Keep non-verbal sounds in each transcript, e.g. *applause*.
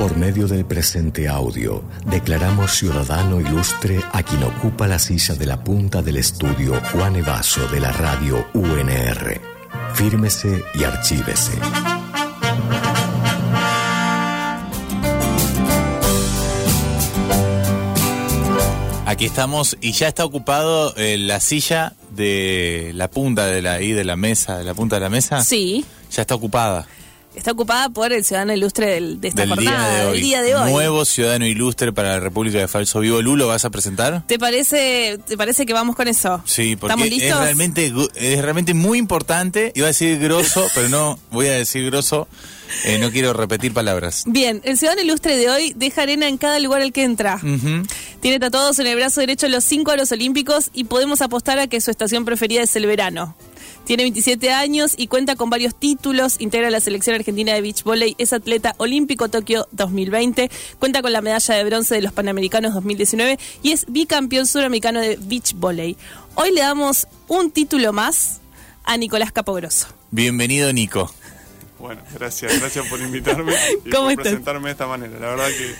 Por medio del presente audio, declaramos ciudadano ilustre a quien ocupa la silla de la punta del estudio Juan Evaso de la radio UNR. Fírmese y archívese. Aquí estamos y ya está ocupado eh, la silla de la punta de la, ahí de la mesa, de la punta de la mesa. Sí, Ya está ocupada. Está ocupada por el ciudadano ilustre del- de esta del jornada, día de hoy. del día de hoy. Nuevo ciudadano ilustre para la República de Falso Vivo. Lu, ¿lo vas a presentar? ¿Te parece, ¿Te parece que vamos con eso? Sí, porque ¿Estamos es realmente, es realmente muy importante. Iba a decir grosso, pero no voy a decir grosso. Eh, no quiero repetir palabras. Bien, el ciudadano ilustre de hoy deja arena en cada lugar al que entra. Tiene tatuados en el brazo derecho los cinco aros olímpicos y podemos apostar a que su estación preferida es el verano. Tiene 27 años y cuenta con varios títulos, integra la selección argentina de beach volley, es atleta olímpico Tokio 2020, cuenta con la medalla de bronce de los Panamericanos 2019 y es bicampeón suramericano de beach volley. Hoy le damos un título más a Nicolás Capogroso. Bienvenido, Nico. Bueno, gracias, gracias por invitarme *laughs* y ¿Cómo por estás? presentarme de esta manera. La verdad que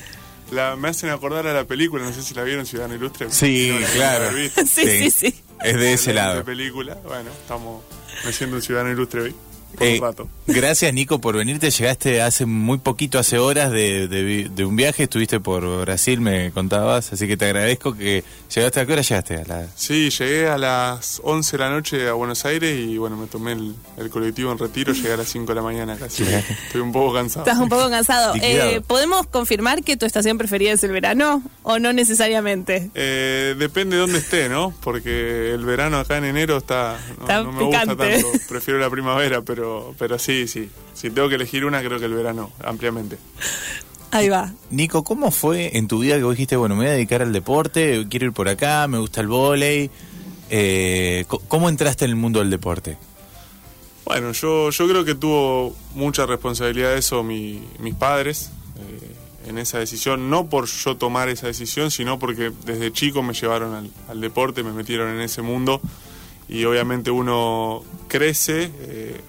la- me hacen acordar a la película, no sé si la vieron, Ciudadano Ilustre. Sí, No la claro. *laughs* Sí, sí, sí. Es de ese De lado. película, bueno, estamos me siento un Ciudadano Ilustre hoy, Eh, un rato. gracias, Nico, por venirte. Llegaste hace muy poquito, hace horas de, de vi- de un viaje. Estuviste por Brasil, me contabas. Así que te agradezco que llegaste. ¿A qué hora llegaste? A la... Sí, llegué a las 11 de la noche a Buenos Aires y bueno, me tomé el, el colectivo en retiro, llegué a las 5 de la mañana casi. Estoy un poco cansado. Estás un poco cansado. *laughs* Eh, ¿Podemos confirmar que tu estación preferida es el verano o no necesariamente? Eh, depende de dónde esté, ¿no? Porque el verano acá en enero está no, Está no me gusta picante. tanto. Prefiero la primavera, pero pero sí, sí. Si tengo que elegir una, creo que el verano, ampliamente. Ahí va. Nico, ¿cómo fue en tu vida que vos dijiste, bueno, me voy a dedicar al deporte, quiero ir por acá, me gusta el vóley? Eh, ¿Cómo entraste en el mundo del deporte? Bueno, yo, yo creo que tuvo mucha responsabilidad eso mi- mis padres eh, en esa decisión, no por yo tomar esa decisión, sino porque desde chico me llevaron al, al deporte, me metieron en ese mundo y obviamente uno crece eh,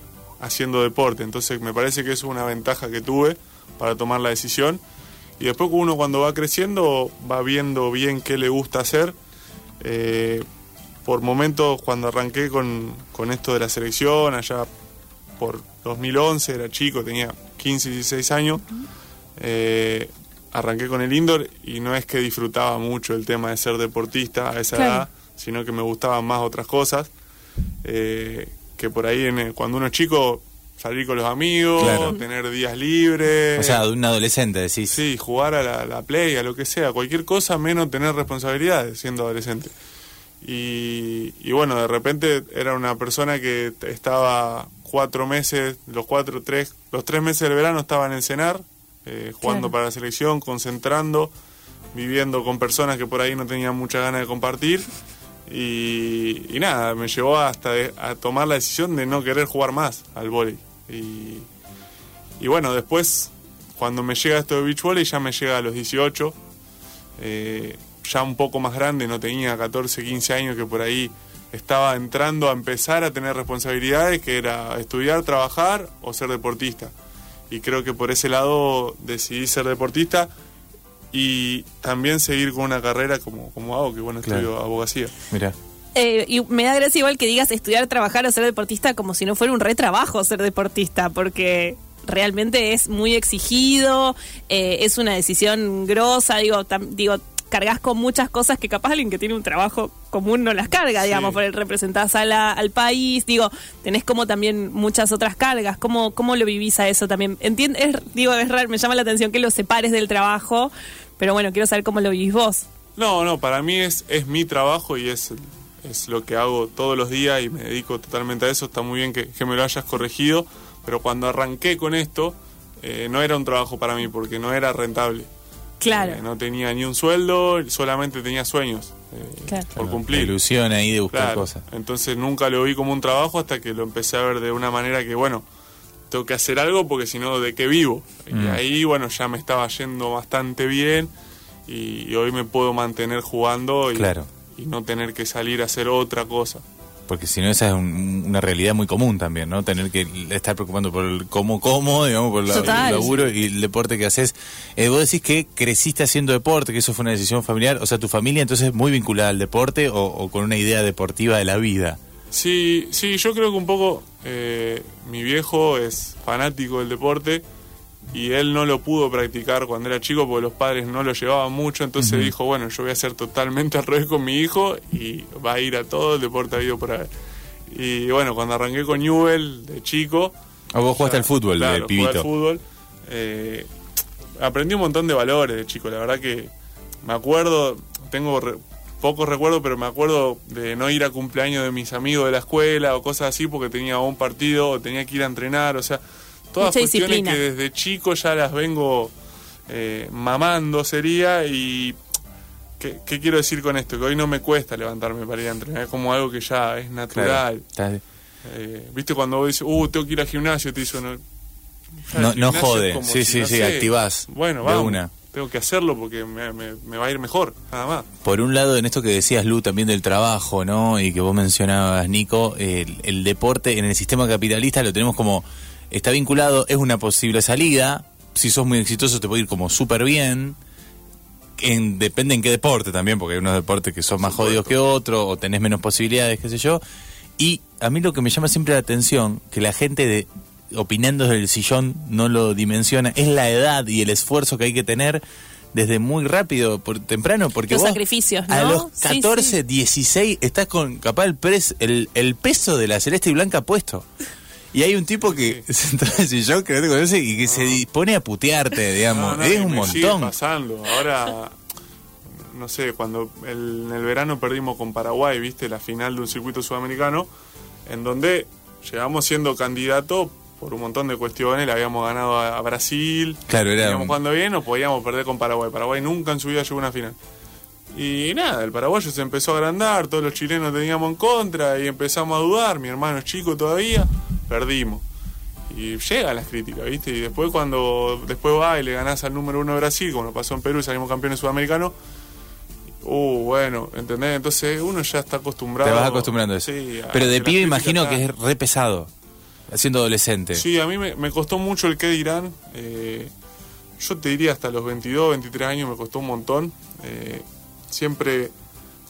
haciendo deporte, entonces me parece que eso es una ventaja que tuve para tomar la decisión y después uno cuando va creciendo va viendo bien qué le gusta hacer. Eh, por momentos cuando arranqué con, con esto de la selección, allá por 2011, era chico, tenía 15, 16 años, eh, arranqué con el indoor y no es que disfrutaba mucho el tema de ser deportista a esa Claro. edad, sino que me gustaban más otras cosas, eh, que por ahí en el- cuando uno es chico, salir con los amigos, Claro. tener días libres. O sea, de un adolescente, decís. Sí, jugar a la, la play, a lo que sea, cualquier cosa menos tener responsabilidades siendo adolescente. Y, y bueno, de repente era una persona que estaba cuatro meses, los cuatro, tres, los tres meses del verano estaba en el cenar, eh, jugando Claro. para la selección, concentrando, viviendo con personas que por ahí no tenían mucha ganas de compartir. Y, nada, me llevó hasta de- a tomar la decisión de no querer jugar más al vóley. Y, y bueno, después, cuando me llega esto de beach volley, ya me llega a los 18, eh, ya un poco más grande, no tenía 14, 15 años, que por ahí estaba entrando a empezar a tener responsabilidades, que era estudiar, trabajar o ser deportista. Y creo que por ese lado decidí ser deportista y también seguir con una carrera como, como hago, que bueno, Claro. estudio abogacía. Mira. Eh, y me da gracia igual que digas estudiar, trabajar o ser deportista como si no fuera un retrabajo ser deportista, porque realmente es muy exigido, eh, es una decisión grosa, digo, tam- digo, cargas con muchas cosas que capaz alguien que tiene un trabajo común no las carga, digamos, Sí. por el representás a la- al país, digo, tenés como también muchas otras cargas, ¿cómo, cómo lo vivís a eso también? Entiendo, es, digo, es raro, me llama la atención que lo separes del trabajo, pero bueno, quiero saber cómo lo vivís vos. No, no, para mí es, es mi trabajo y es, es lo que hago todos los días y me dedico totalmente a eso. Está muy bien que, que me lo hayas corregido, pero cuando arranqué con esto, eh, no era un trabajo para mí porque no era rentable. Claro. Eh, no tenía ni un sueldo, solamente tenía sueños eh, Claro. por La cumplir. ilusión ahí de buscar Claro. cosas. Entonces nunca lo vi como un trabajo hasta que lo empecé a ver de una manera que, bueno, tengo que hacer algo porque si no, ¿de qué vivo? Mm. Y ahí, bueno, ya me estaba yendo bastante bien y, y hoy me puedo mantener jugando y, Claro. y no tener que salir a hacer otra cosa. Porque si no, esa es un- una realidad muy común también, ¿no? Tener que estar preocupando por el cómo, cómo, digamos, por la- el laburo y el deporte que haces. Eh, vos decís que creciste haciendo deporte, que eso fue una decisión familiar. O sea, tu familia entonces es muy vinculada al deporte o, o con una idea deportiva de la vida. Sí, sí, yo creo que un poco eh, mi viejo es fanático del deporte y él no lo pudo practicar cuando era chico porque los padres no lo llevaban mucho, entonces dijo, bueno, yo voy a hacer totalmente al revés con mi hijo y va a ir a todo el deporte habido por haber. Y bueno, cuando arranqué con Newell de chico... O vos jugaste al fútbol claro, de jugué pibito. al fútbol. eh, aprendí un montón de valores de chico, la verdad que me acuerdo, tengo re- pocos recuerdos, pero me acuerdo de no ir a cumpleaños de mis amigos de la escuela o cosas así porque tenía un partido o tenía que ir a entrenar, o sea, todas Mucha cuestiones disciplina. que desde chico ya las vengo eh, mamando sería y ¿qué, qué quiero decir con esto? Que hoy no me cuesta levantarme para ir a entrenar, es como algo que ya es natural. Claro. Eh, ¿Viste cuando vos dices, uh, tengo que ir al gimnasio? Te dice No- no es jode. Sí, sí, no sí, sé, activás Bueno, de vamos. una. Tengo que hacerlo porque me, me- me va a ir mejor, nada más. Por un lado, en esto que decías, Lu, también del trabajo, ¿no? Y que vos mencionabas, Nico, el, el deporte en el sistema capitalista lo tenemos como, está vinculado, es una posible salida, si sos muy exitoso te puede ir como súper bien, en, depende en qué deporte también, porque hay unos deportes que son más jodidos que otros, o tenés menos posibilidades, qué sé yo. Y a mí lo que me llama siempre la atención, que la gente de, opinando desde el sillón no lo dimensiona, es la edad y el esfuerzo que hay que tener desde muy rápido, por temprano, porque Los vos sacrificios, a los Sí, 14, sí. 16 estás con capaz el, pres- el, el peso de la celeste y blanca puesto. Y hay un tipo que sentado en el sillón que no te conoce y que se dispone a putearte, digamos. No, no, es un me sigue montón. pasando. Ahora, no sé, cuando el- en el verano perdimos con Paraguay, viste, la final de un circuito sudamericano, en donde llegamos siendo candidato por un montón de cuestiones, le habíamos ganado a, a Brasil, Claro, era un- jugando bien, o podíamos perder con Paraguay. Paraguay nunca en su vida llegó a una final. Y nada, el paraguayo se empezó a agrandar, todos los chilenos teníamos en contra y empezamos a dudar, mi hermano es chico todavía, perdimos. Y llegan las críticas, ¿viste? Y después cuando después va y le ganás al número uno de Brasil, como lo pasó en Perú y salimos campeones sudamericanos, uh, bueno, ¿entendés? Entonces uno ya está acostumbrado. Te vas acostumbrando a eso. Sí, a Pero de pibe imagino que es re pesado, siendo adolescente. Sí, a mí me, me costó mucho el qué dirán. eh, yo te diría hasta los 22, 23 años me costó un montón. eh, siempre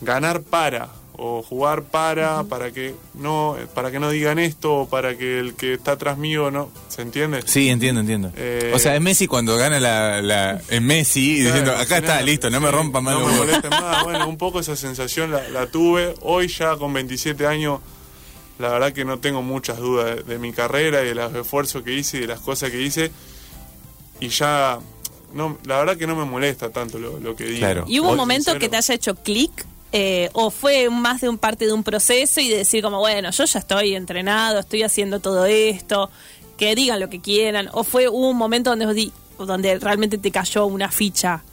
ganar para o jugar para para que no para que no digan esto o para que el que está atrás mío no se entiende Sí, entiendo, entiendo. Eh, o sea, es Messi cuando gana la, la en Messi Claro, diciendo, acá está, listo, no me rompan más no los me huevos". molesten más. *laughs* Bueno, un poco esa sensación la, la tuve. Hoy ya con 27 años, la verdad que no tengo muchas dudas de, de mi carrera y de los esfuerzos que hice y de las cosas que hice. Y ya, no, la verdad que no me molesta tanto lo, lo que digo. Claro. ¿Y hubo un momento sincero, que te haya hecho clic? Eh, ¿O fue más de un parte de un proceso y de decir como, bueno, yo ya estoy entrenado, estoy haciendo todo esto, que digan lo que quieran? ¿O fue un momento donde, donde realmente te cayó una ficha?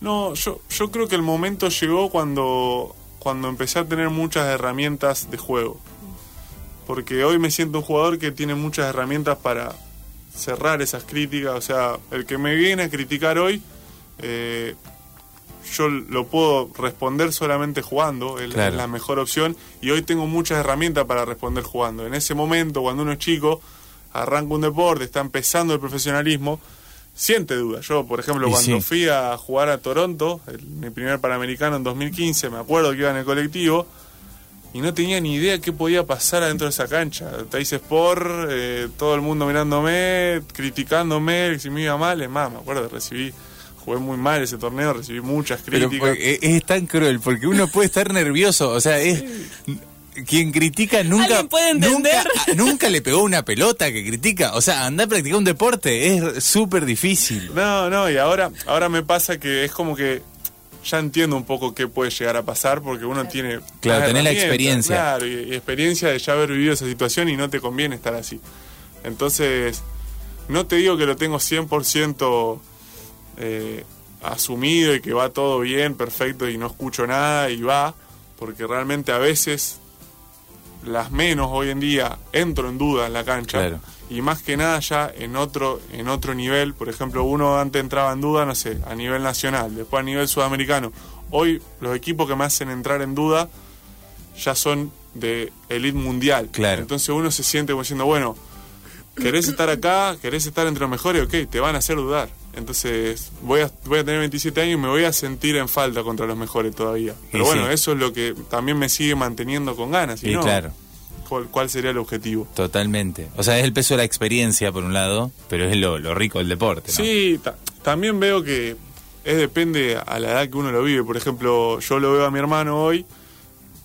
No, yo, yo creo que el momento llegó cuando, cuando empecé a tener muchas herramientas de juego. Porque hoy me siento un jugador que tiene muchas herramientas para cerrar esas críticas. O sea, el que me viene a criticar hoy, eh, yo lo puedo responder solamente jugando, es, Claro. es la mejor opción. Y hoy tengo muchas herramientas para responder jugando. En ese momento, cuando uno es chico, arranca un deporte, está empezando el profesionalismo, siente dudas. Yo, por ejemplo, Y cuando sí. fui a jugar a Toronto, el- mi primer Panamericano en 2015, me acuerdo que iba en el colectivo y no tenía ni idea qué podía pasar adentro de esa cancha. Teis Sport, eh, todo el mundo mirándome, criticándome, si me iba mal, es más, me acuerdo, recibí, jugué muy mal ese torneo, recibí muchas críticas. es, es tan cruel, porque uno puede estar nervioso, o sea, es... Quien critica nunca, ¿Alguien puede entender? nunca, nunca le pegó una pelota que critica. O sea, andar a practicar un deporte es súper difícil. No, no, y ahora, ahora me pasa que es como que ya entiendo un poco qué puede llegar a pasar porque uno tiene... Claro, tenés la experiencia. Claro, y, y experiencia de ya haber vivido esa situación y no te conviene estar así. Entonces, no te digo que lo tengo 100% eh, asumido y que va todo bien, perfecto y no escucho nada y va, porque realmente a veces las menos hoy en día entro en duda en la cancha Claro. y más que nada ya en otro en otro nivel por ejemplo uno antes entraba en duda no sé a nivel nacional después a nivel sudamericano hoy los equipos que me hacen entrar en duda ya son de elite mundial. Claro. Entonces uno se siente como diciendo, bueno, querés estar acá, querés estar entre los mejores, ok, te van a hacer dudar. Entonces voy a, voy a tener 27 años y me voy a sentir en falta contra los mejores todavía. Pero Y bueno, sí. eso es lo que también me sigue manteniendo con ganas. Si Y no, claro. ¿cuál, cuál sería el objetivo? Totalmente. O sea, es el peso de la experiencia, por un lado, pero es lo, lo rico del deporte. ¿no? Sí, ta- también veo que es depende a la edad que uno lo vive. Por ejemplo, yo lo veo a mi hermano hoy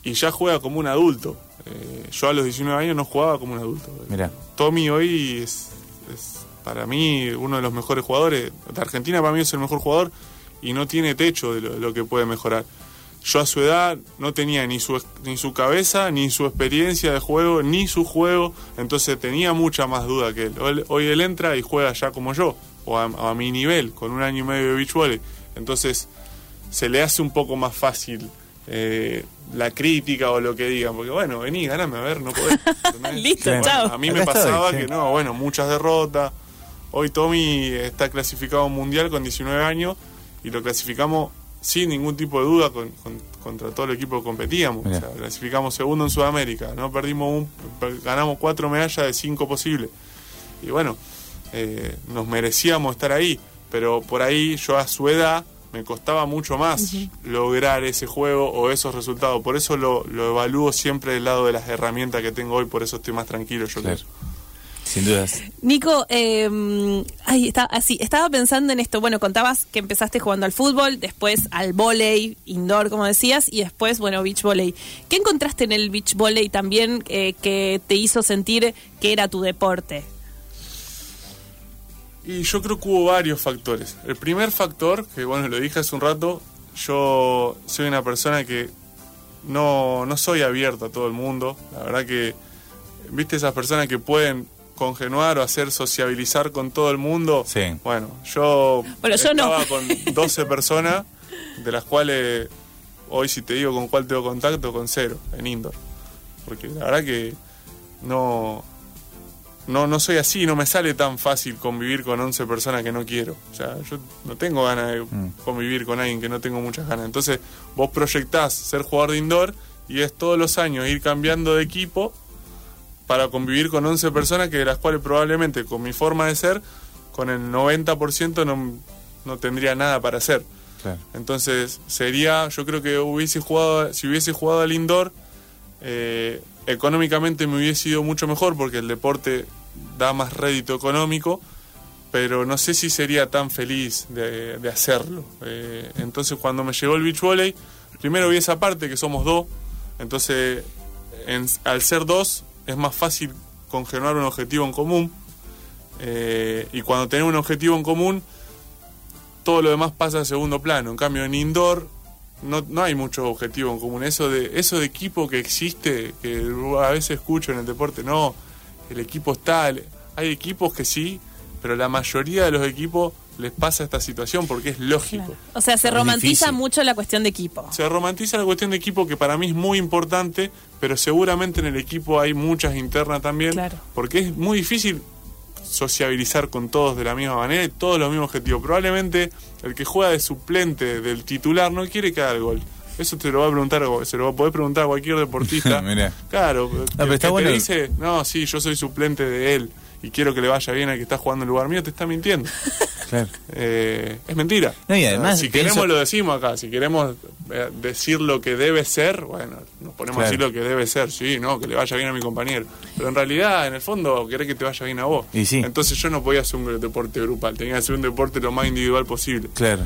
y ya juega como un adulto. Eh, yo a los 19 años no jugaba como un adulto. Mirá. Tommy hoy es, es para mí uno de los mejores jugadores. De Argentina para mí es el mejor jugador y no tiene techo de lo, que puede mejorar. Yo a su edad no tenía ni su, ni su cabeza, ni su experiencia de juego, ni su juego, entonces tenía mucha más duda que él. Hoy, hoy él entra y juega ya como yo, o a, a mi nivel, con un año y medio de beach volley. Entonces se le hace un poco más fácil eh, la crítica o lo que digan, porque bueno, vení, ganame, a ver, no podés. *laughs* Listo, Bueno, chao. A mí me estoy, pasaba sí. que no, bueno, muchas derrotas. Hoy Tommy está clasificado a un mundial con 19 años y lo clasificamos sin ningún tipo de duda con- con- contra todo el equipo que competíamos. O sea, clasificamos segundo en Sudamérica, no perdimos un, per- ganamos cuatro medallas de cinco posibles. Y bueno, eh, nos merecíamos estar ahí, pero por ahí yo a su edad me costaba mucho más lograr ese juego o esos resultados. Por eso lo, lo evalúo siempre del lado de las herramientas que tengo hoy, por eso estoy más tranquilo. Yo Claro. creo. Sin dudas. Nico, eh, ay, está, así, estaba pensando en esto. Bueno, contabas que empezaste jugando al fútbol, después al volei, indoor, como decías, y después, bueno, beach volley. ¿Qué encontraste en el beach volley también eh, que te hizo sentir que era tu deporte? Y yo creo que hubo varios factores. El primer factor, que bueno, lo dije hace un rato, yo soy una persona que no, no soy abierto a todo el mundo. La verdad que, viste esas personas que pueden congenuar o hacer sociabilizar con todo el mundo. Sí. Bueno, yo, Bueno, yo no. estaba con 12 personas, de las cuales hoy si te digo con cuál tengo contacto, con cero, en indoor. Porque la verdad que no, no, no soy así, no me sale tan fácil convivir con 11 personas que no quiero. O sea, yo no tengo ganas de convivir con alguien que no tengo muchas ganas. Entonces, vos proyectás ser jugador de indoor y es todos los años ir cambiando de equipo para convivir con 11 personas que de las cuales probablemente con mi forma de ser, con el 90% no, no tendría nada para hacer. Claro. Entonces sería, yo creo que hubiese jugado, si hubiese jugado al indoor, eh, económicamente me hubiese ido mucho mejor porque el deporte da más rédito económico, pero no sé si sería tan feliz de, hacerlo. Eh, entonces cuando me llegó el beach volley, primero vi esa parte que somos dos, entonces en- al ser dos es más fácil congenuar un objetivo en común. eh, y cuando tenés un objetivo en común, todo lo demás pasa a segundo plano. En cambio, en indoor no, no hay muchos objetivos en común. Eso de, eso de equipo que existe, que a veces escucho en el deporte, no, el equipo está. Hay equipos que sí, pero la mayoría de los equipos les pasa esta situación porque es lógico. O sea, se Es romantiza difícil. mucho la cuestión de equipo. Se romantiza la cuestión de equipo que para mí es muy importante, pero seguramente en el equipo hay muchas internas también, Claro. porque es muy difícil sociabilizar con todos de la misma manera y todos los mismos objetivos. Probablemente el que juega de suplente del titular no quiere que haga el gol. Eso te lo va a preguntar, se lo va a poder preguntar a cualquier deportista. *laughs* Mirá. Claro, pero que- está que bueno. te dice, no, sí, yo soy suplente de él y quiero que le vaya bien al que está jugando en lugar mío, te está mintiendo. *laughs* Claro. Eh, es mentira. No, y además si pienso- queremos lo decimos acá, si queremos eh, decir lo que debe ser, bueno, nos ponemos a Claro. decir lo que debe ser, sí, no, que le vaya bien a mi compañero. Pero en realidad, en el fondo, querés que te vaya bien a vos. Y sí. Entonces yo no podía hacer un deporte grupal, tenía que hacer un deporte lo más individual posible. Claro.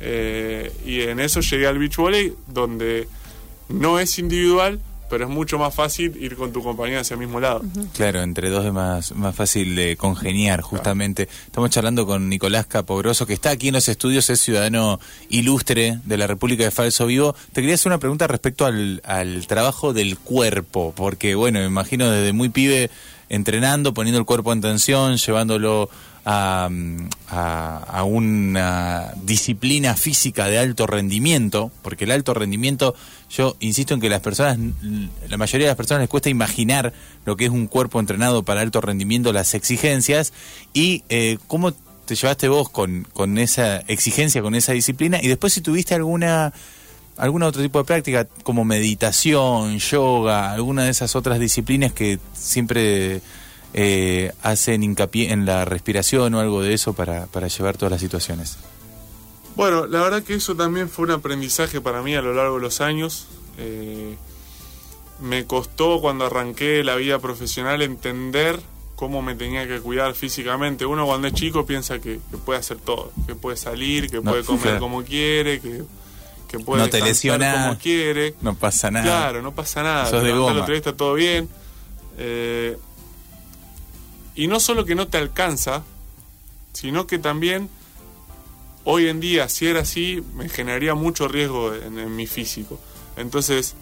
Eh, y en eso llegué al beach volley, donde no es individual, pero es mucho más fácil ir con tu compañero hacia el mismo lado. Claro, entre dos es más, más fácil de congeniar, justamente. Estamos charlando con Nicolás Capogroso, que está aquí en los estudios, es ciudadano ilustre de la República de Falso Vivo. Te quería hacer una pregunta respecto al, al trabajo del cuerpo, porque, bueno, me imagino desde muy pibe entrenando, poniendo el cuerpo en tensión, llevándolo a, a, a una disciplina física de alto rendimiento, porque el alto rendimiento, yo insisto en que las personas, la mayoría de las personas les cuesta imaginar lo que es un cuerpo entrenado para alto rendimiento, las exigencias, y eh, cómo te llevaste vos con, con esa exigencia, con esa disciplina, y después si tuviste alguna algún otro tipo de práctica como meditación, yoga, alguna de esas otras disciplinas que siempre eh, hacen hincapié en la respiración o algo de eso para, para llevar todas las situaciones? Bueno, la verdad que eso también fue un aprendizaje para mí a lo largo de los años. Eh, me costó cuando arranqué la vida profesional entender cómo me tenía que cuidar físicamente. Uno cuando es chico piensa que, puede hacer todo, que puede salir, que puede comer como quiere, que, que puede no te como quiere. No pasa nada. Claro, no pasa nada. Sos de goma. está todo bien. Eh, y no solo que no te alcanza, sino que también hoy en día, si era así, me generaría mucho riesgo en, mi físico. Entonces,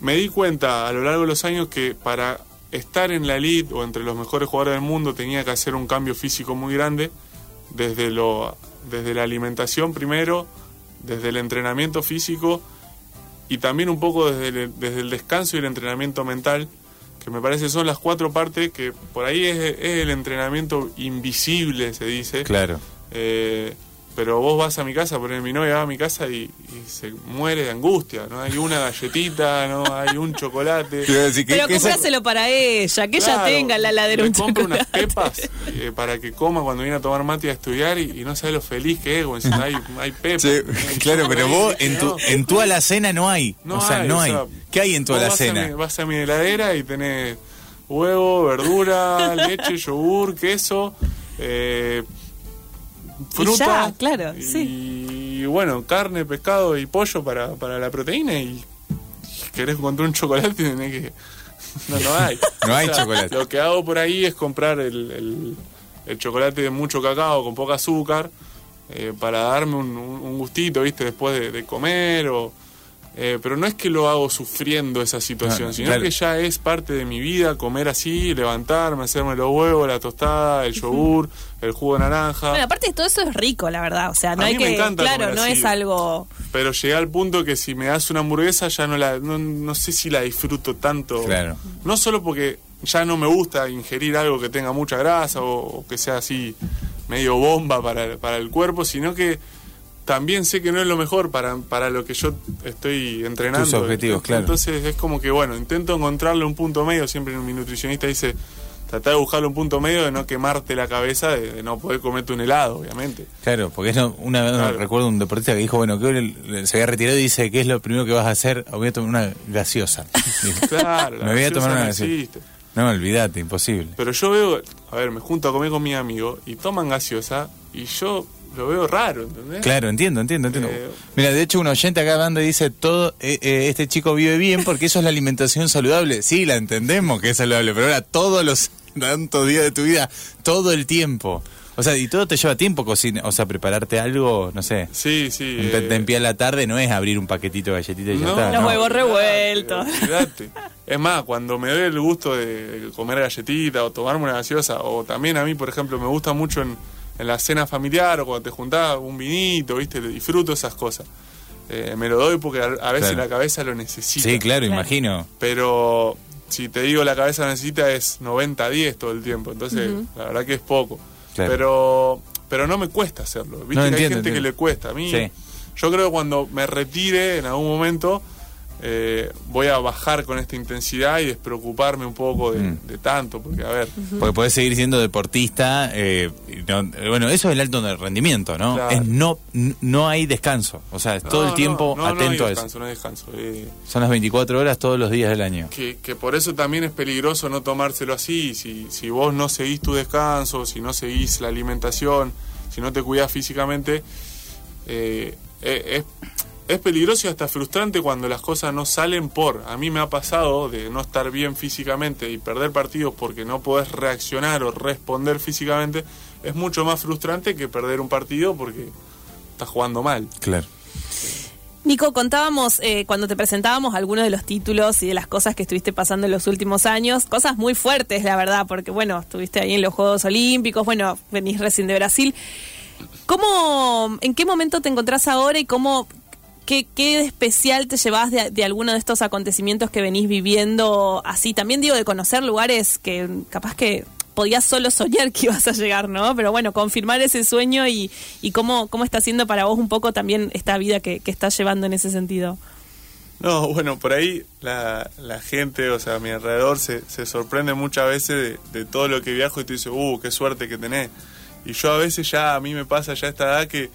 me di cuenta a lo largo de los años que para estar en la elite o entre los mejores jugadores del mundo tenía que hacer un cambio físico muy grande, desde, lo, desde la alimentación primero, desde el entrenamiento físico y también un poco desde desde el descanso y el entrenamiento mental que me parece son las cuatro partes que por ahí es, el entrenamiento invisible, se dice. Claro. Eh, pero vos vas a mi casa, poner mi novia va a mi casa y, se muere de angustia, no hay una galletita, no hay un chocolate. pero compráselo para ella, que ella tenga la ladera un compro unas pepas eh, para que coma cuando viene a tomar mate a estudiar y, no sabe lo feliz que es, cuando hay, hay pepas. *laughs* claro, pero vos en tu, en tu alacena no hay, o sea, no hay. ¿Qué hay en tu alacena? Vas a, mi, vas a mi heladera y tenés huevo, verdura, *laughs* leche, yogur, queso, eh, fruta. Y claro, y, bueno, carne, pescado y pollo para, para la proteína y, querés encontrar un chocolate tenés que... *laughs* No, no hay. *laughs* no hay chocolate. Lo que hago por ahí es comprar el, el, chocolate de mucho cacao con poca azúcar eh, para darme un, gustito, ¿viste? Después de, de comer o eh, pero no es que lo hago sufriendo esa situación, sino que ya es parte de mi vida comer así, levantarme, hacerme los huevos, la tostada, el yogur, el jugo de naranja. Bueno, aparte de todo eso es rico, la verdad. O sea, no hay que. claro, no es algo. Pero llegué al punto que si me das una hamburguesa ya no la. No, sé si la disfruto tanto. Claro. No solo porque ya no me gusta ingerir algo que tenga mucha grasa o, o que sea así medio bomba para, para el cuerpo, sino que también sé que no es lo mejor para, para lo que yo estoy entrenando. Tus objetivos, claro. Entonces es como que, bueno, intento encontrarle un punto medio. Siempre mi nutricionista dice, tratar de buscarle un punto medio de no quemarte la cabeza, de, no poder comerte un helado, obviamente. Claro, porque eso, una vez recuerdo un deportista que dijo, bueno, que se había retirado y dice, ¿qué es lo primero que vas a hacer? Voy a tomar una gaseosa. *laughs* claro, me voy a tomar una gaseosa. No, olvídate, imposible. Pero yo veo, a ver, me junto a comer con mi amigo y toman gaseosa y yo lo veo raro, ¿entendés? Claro, entiendo, entiendo, entiendo. Eh, Mira, de hecho un oyente acá hablando dice, todo eh, eh, este chico vive bien porque eso es la alimentación saludable. Sí, la entendemos que es saludable, pero ahora todos los tantos días de tu vida, todo el tiempo. O sea, y todo te lleva tiempo cocina, o sea, prepararte algo, no sé. Sí, sí. En, pie a la tarde no es abrir un paquetito de galletitas y ya está. Los huevos revueltos. es más, cuando me doy el gusto de comer galletita o tomarme una gaseosa, o también a mí, por ejemplo, me gusta mucho en en la cena familiar o cuando te juntás un vinito, ¿viste? Disfruto esas cosas. Eh, me lo doy porque a, veces la cabeza lo necesita. Sí, claro, imagino. Pero si te digo la cabeza necesita es 90-10 todo el tiempo, entonces la verdad que es poco. Pero pero no me cuesta hacerlo. ¿Viste? hay gente que le cuesta. A mí, yo creo que cuando me retire en algún momento eh, voy a bajar con esta intensidad y despreocuparme un poco de, mm. tanto, porque a ver... Porque podés seguir siendo deportista, eh, bueno, eso es el alto rendimiento, ¿no? Es no no hay descanso, o sea, todo el tiempo atento a eso. No hay descanso, eh. Son las 24 horas todos los días del año. Que, que por eso también es peligroso no tomárselo así, si, si vos no seguís tu descanso, si no seguís la alimentación, si no te cuidás físicamente, es es peligroso y hasta frustrante cuando las cosas no salen por. A mí me ha pasado de no estar bien físicamente y perder partidos porque no podés reaccionar o responder físicamente. Es mucho más frustrante que perder un partido porque estás jugando mal. Claro. Nico, contábamos eh, cuando te presentábamos algunos de los títulos y de las cosas que estuviste pasando en los últimos años, cosas muy fuertes, la verdad, porque bueno, estuviste ahí en los Juegos Olímpicos, bueno, venís recién de Brasil. ¿Cómo, en qué momento te encontrás ahora y cómo ¿Qué, ¿Qué, especial te llevas de, de, alguno de estos acontecimientos que venís viviendo así? También digo de conocer lugares que capaz que podías solo soñar que ibas a llegar, ¿no? Pero bueno, confirmar ese sueño y, y cómo, cómo está siendo para vos un poco también esta vida que, que estás llevando en ese sentido. No, bueno, por ahí la, la gente, o sea, a mi alrededor se, se sorprende muchas veces de, de todo lo que viajo y te dice, uh, qué suerte que tenés. Y yo a veces ya, a mí me pasa ya esta edad que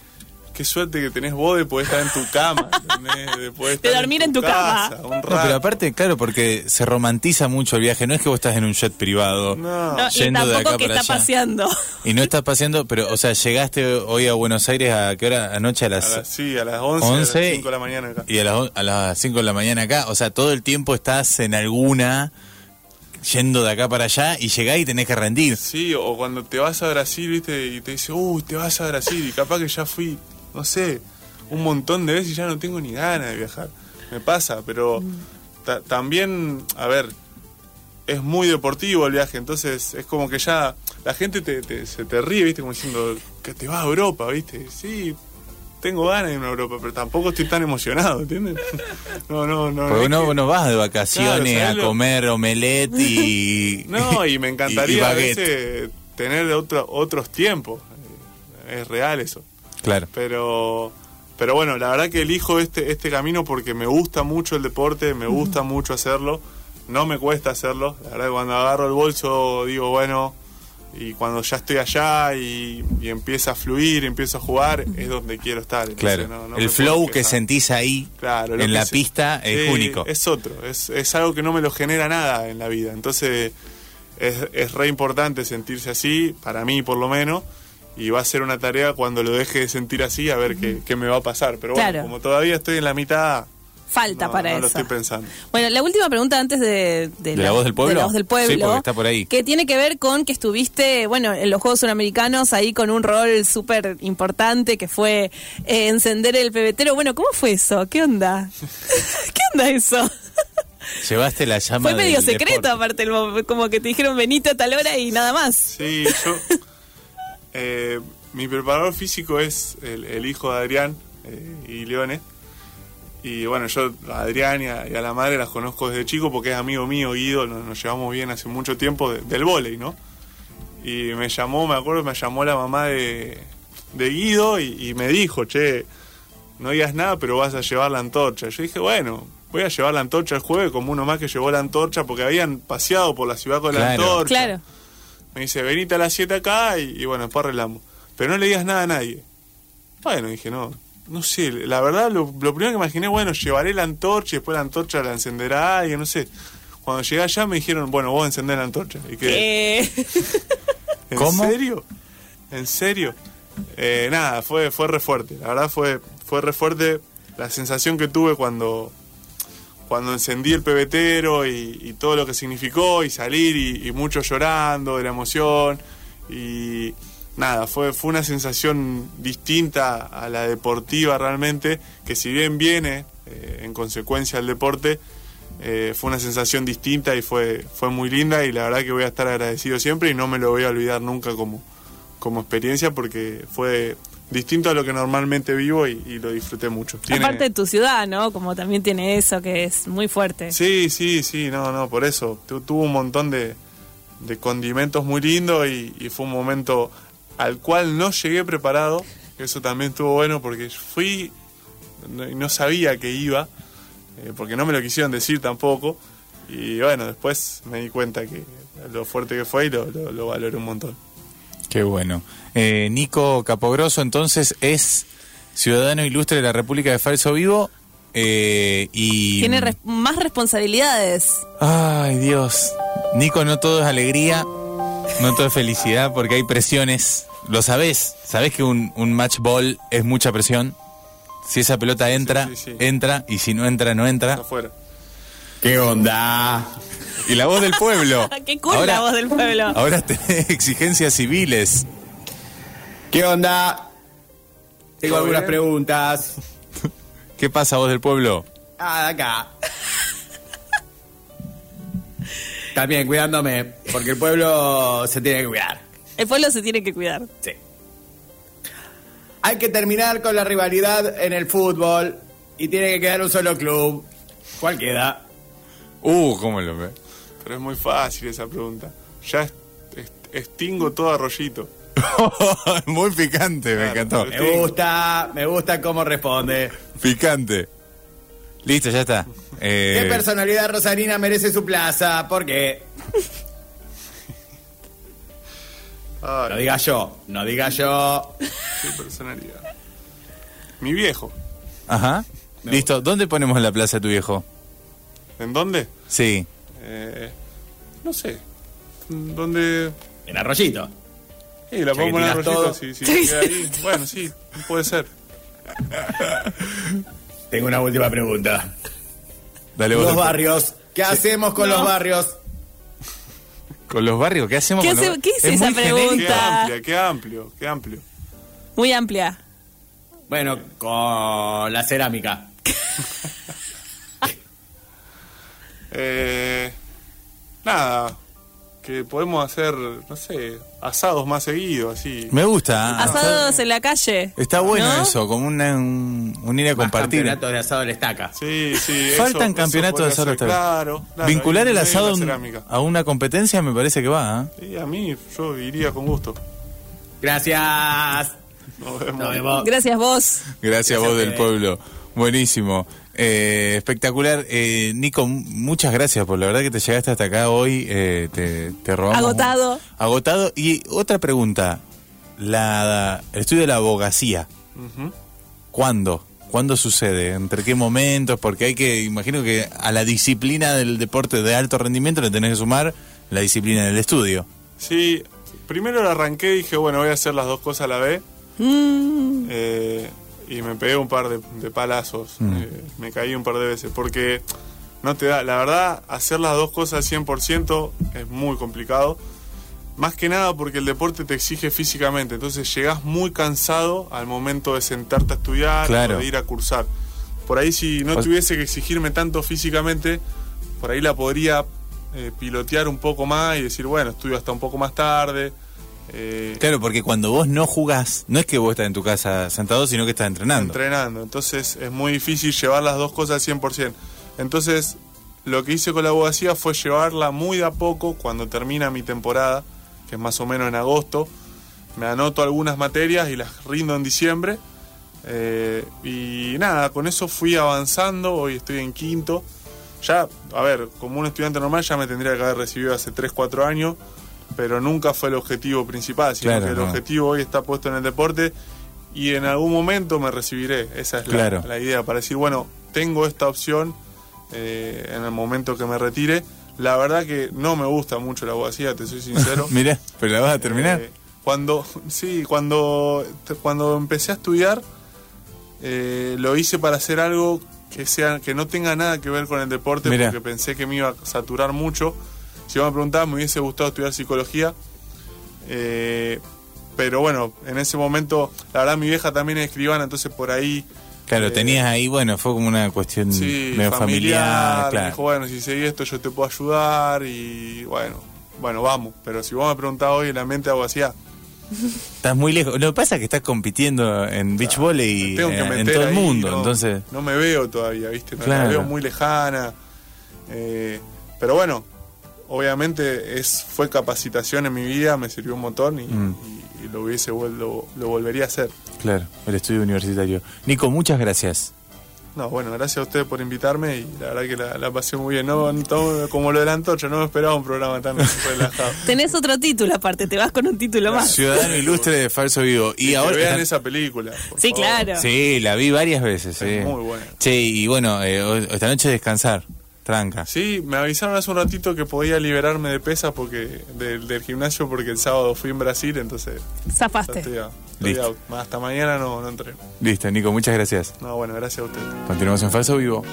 qué suerte que tenés vos de poder estar en tu cama, *laughs* de, poder De estar dormir en tu cama. casa, un No, rato. pero aparte, claro, porque se romantiza mucho el viaje. No es que vos estás en un jet privado. No. No, y Yendo de tampoco acá que para está allá. paseando. Y no estás paseando, pero, o sea, llegaste hoy a Buenos Aires a qué hora? Anoche a A las, sí, a las 11, a 11 las 5 de la mañana acá. y a las, a las 5 de la mañana acá. O sea, todo el tiempo estás en alguna, yendo de acá para allá, y llegás y tenés que rendir. Sí, o cuando te vas a Brasil, viste, y te dice, uy, te vas a Brasil, y capaz que ya fui, no sé, un montón de veces y ya no tengo ni ganas de viajar. Me pasa, pero ta- también, a ver, es muy deportivo el viaje, entonces es como que ya la gente te, te- se te ríe, viste, como diciendo que te vas a Europa, viste. Sí, tengo ganas de irme a Europa, pero tampoco estoy tan emocionado, ¿entiendes? *laughs* No, no, no. Porque que- no vas de vacaciones Claro, a ¿sabés lo- comer omelette y... *laughs* No, y me y encantaría a veces tener otro, otros tiempos. Eh, Es real eso. Claro. Pero pero bueno, la verdad que elijo este este camino porque me gusta mucho el deporte, me gusta mucho hacerlo. No me cuesta hacerlo. La verdad que cuando agarro el bolso digo, bueno, y cuando ya estoy allá y, y empieza a fluir, empiezo a jugar, es donde quiero estar. Entonces, Claro. no- no el flow que sentís ahí Claro, en la se- pista es Sí, único. Es otro, es, es algo que no me lo genera nada en la vida. Entonces es, es re importante sentirse así, para mí por lo menos, y va a ser una tarea cuando lo deje de sentir así a ver qué, qué me va a pasar. Pero bueno, Claro. como todavía estoy en la mitad, Falta no, para no eso. lo estoy pensando. Bueno, la última pregunta antes de, ¿De la voz del pueblo? de la voz del pueblo, Sí, porque está por ahí. que tiene que ver con que estuviste, bueno, en los Juegos Suramericanos ahí con un rol súper importante que fue eh, encender el pebetero. Bueno, ¿cómo fue eso? ¿Qué onda? *laughs* ¿Qué onda eso? *laughs* Llevaste la llama fue medio del secreto deporte. aparte, como que te dijeron Benito a tal hora y nada más. Sí, yo. Eh, mi preparador físico es el, el hijo de Adrián eh, y Leone. Y bueno, yo a Adrián y a, y a la madre las conozco desde chico porque es amigo mío, Guido, nos, nos llevamos bien hace mucho tiempo de- del vóley, ¿no? Y me llamó, me acuerdo, me llamó la mamá de, de Guido y, y me dijo, che, no digas nada, pero vas a llevar la antorcha. Yo dije, bueno, voy a llevar la antorcha el jueves como uno más que llevó la antorcha porque habían paseado por la ciudad con la antorcha. Claro. Me dice, venite a las 7 acá y, y bueno, después arreglamos. Pero no le digas nada a nadie. Bueno, dije, no, no sé, la verdad lo, lo primero que imaginé, bueno, llevaré la antorcha y después la antorcha la encenderá alguien, no sé. Cuando llegué allá me dijeron, bueno, vos encendés la antorcha. Y Eh, *laughs* ¿En ¿Cómo? serio? ¿En serio? Eh, nada, fue, fue re fuerte. La verdad fue, fue re fuerte la sensación que tuve cuando, cuando encendí el pebetero y, todo lo que significó y salir y, y mucho llorando de la emoción. Y nada, fue, fue una sensación distinta a la deportiva realmente, que si bien viene eh, en consecuencia al deporte, eh, fue una sensación distinta y fue, fue muy linda y la verdad que voy a estar agradecido siempre y no me lo voy a olvidar nunca como, como experiencia porque fue distinto a lo que normalmente vivo y, y lo disfruté mucho. Tiene- aparte de tu ciudad, ¿no? Como también tiene eso que es muy fuerte. Sí, sí, sí, no, no, por eso. Tu- tuvo un montón de, de condimentos muy lindos y, y fue un momento al cual no llegué preparado. Eso también estuvo bueno porque fui no- y no sabía que iba, eh, porque no me lo quisieron decir tampoco. Y bueno, después me di cuenta que lo fuerte que fue y lo, lo, lo valoré un montón. Qué bueno. Eh, Nico Capogroso, entonces, es ciudadano ilustre de la República de Falso Vivo eh, y... Tiene res- más responsabilidades. Ay, Dios. Nico, no todo es alegría, no todo es felicidad, porque hay presiones. Lo sabés, sabés que un, un match ball es mucha presión. Si esa pelota entra, sí, sí. entra, y si no entra, no entra. Afuera. ¿Qué onda? Y la voz del pueblo. *laughs* Qué cool la voz del pueblo. Ahora tenés exigencias civiles. ¿Qué onda? Tengo ¿Todo algunas bien? preguntas. ¿Qué pasa, voz del pueblo? Ah, de acá. También cuidándome, porque el pueblo se tiene que cuidar. El pueblo se tiene que cuidar. Sí. Hay que terminar con la rivalidad en el fútbol y tiene que quedar un solo club. ¿Cuál queda? Uh, ¿cómo lo ve? Pero es muy fácil esa pregunta. Ya est- est- extingo todo arroyito. *laughs* Muy picante, me encantó. Me gusta, me gusta cómo responde. Picante. Listo, ya está. *laughs* Eh, ¿Qué personalidad rosarina merece su plaza? ¿Por qué? Ay, No diga yo, no diga yo. qué personalidad. Mi viejo. Ajá. Me Listo, ¿dónde ponemos la plaza de tu viejo? ¿En dónde? Sí. Eh, no sé. ¿Dónde? En arroyito. Sí, la que poner tiras arroyito, todo. sí, sí, *laughs* ahí. Bueno, sí, puede ser. Tengo una última pregunta. Dale vos. Los barrios. ¿Qué hacemos con No. los barrios? ¿Con los barrios? ¿Qué hacemos ¿Qué con los hace- qué es esa genérico. Qué pregunta? amplia, qué amplio, qué amplio. Muy amplia. Bueno, con la cerámica. *laughs* Eh, nada, que podemos hacer, no sé, asados más seguidos, así. Me gusta. ¿ah? Asados en la calle. Está bueno ¿no? eso, como una, un, un ir a Más compartir. campeonatos de asado de estaca. Sí, sí. Faltan eso- campeonatos eso de asado. Claro, claro, Vincular el asado a un- cerámica. a una competencia me parece que va. ¿ah? Sí, a mí yo iría con gusto. Gracias. Nos vemos. Nos vemos. Gracias vos. Gracias vos del pueblo. Buenísimo. Eh, espectacular. Eh, Nico, muchas gracias por la verdad que te llegaste hasta acá hoy. eh, te, te robamos. Agotado. Agotado. Y otra pregunta. La, el estudio de la abogacía. ¿Cuándo? ¿Cuándo sucede? ¿Entre qué momentos? Porque hay que, imagino que a la disciplina del deporte de alto rendimiento le tenés que sumar la disciplina del estudio. Sí, primero lo arranqué y dije, bueno, voy a hacer las dos cosas a la vez. Mm, Eh, y me pegué un par de, de palazos. Mm. Eh, me caí un par de veces. Porque no te da. La verdad, hacer las dos cosas al 100% es muy complicado. Más que nada porque el deporte te exige físicamente. Entonces llegás muy cansado al momento de sentarte a estudiar Claro. o de ir a cursar. Por ahí, si no tuviese que exigirme tanto físicamente, por ahí la podría eh, pilotear un poco más y decir, bueno, estudio hasta un poco más tarde. Eh, Claro, porque cuando vos no jugás, no es que vos estás en tu casa sentado, sino que estás entrenando. entrenando. Entonces es muy difícil llevar las dos cosas al 100%. Entonces lo que hice con la abogacía fue llevarla muy de a poco cuando termina mi temporada, que es más o menos en agosto. Me anoto algunas materias y las rindo en diciembre. Eh, y nada, con eso fui avanzando, hoy estoy en quinto. Ya, a ver, como un estudiante normal ya me tendría que haber recibido hace 3, 4 años, pero nunca fue el objetivo principal, sino Claro, que el no. objetivo hoy está puesto en el deporte y en algún momento me recibiré. Esa es la, la idea, para decir, bueno, tengo esta opción eh, en el momento que me retire. La verdad que no me gusta mucho la abogacía, te soy sincero. *laughs* Mirá, pero la vas a terminar. Eh, cuando, sí, cuando, cuando empecé a estudiar, eh, lo hice para hacer algo que sea que no tenga nada que ver con el deporte, Mirá. porque pensé que me iba a saturar mucho. Si vos me preguntabas, me hubiese gustado estudiar psicología. Eh, pero bueno, en ese momento, la verdad, mi vieja también es escribana, entonces por ahí. Claro, eh, tenías ahí, bueno, fue como una cuestión Sí, medio familiar, familiar, me claro. dijo, bueno, si seguís esto yo te puedo ayudar y bueno, bueno, vamos. Pero si vos me preguntás hoy en la mente hago así, ah, Estás muy lejos. Lo que pasa es que estás compitiendo en beach volley me tengo que eh, en meter todo el ahí, mundo, no, entonces No me veo todavía, ¿viste? No, Claro. La veo muy lejana. eh, pero bueno, obviamente es fue capacitación en mi vida, me sirvió un montón y, Mm. y- y lo hubiese lo, lo volvería a hacer. claro, el estudio universitario. Nico, muchas gracias. No, bueno, gracias a ustedes por invitarme y la verdad que la, la pasé muy bien. No, no- como lo del antorcha, no me esperaba un programa tan *laughs* relajado. tenés otro título aparte, te vas con un título más. Ciudadano ilustre de falso vivo. Y, ahora que vean están- esa película. por Sí, favor. claro. Sí, la vi varias veces. sí. Es muy buena. Che, y bueno, eh, esta noche descansar. Tranca. Sí, me avisaron hace un ratito que podía liberarme de pesas porque del, del gimnasio porque el sábado fui en Brasil, entonces Zafaste. estoy, out, estoy Listo. out. Hasta mañana no, no entré. Listo, Nico, muchas gracias. No, bueno, gracias a ustedes. Continuamos en falso vivo.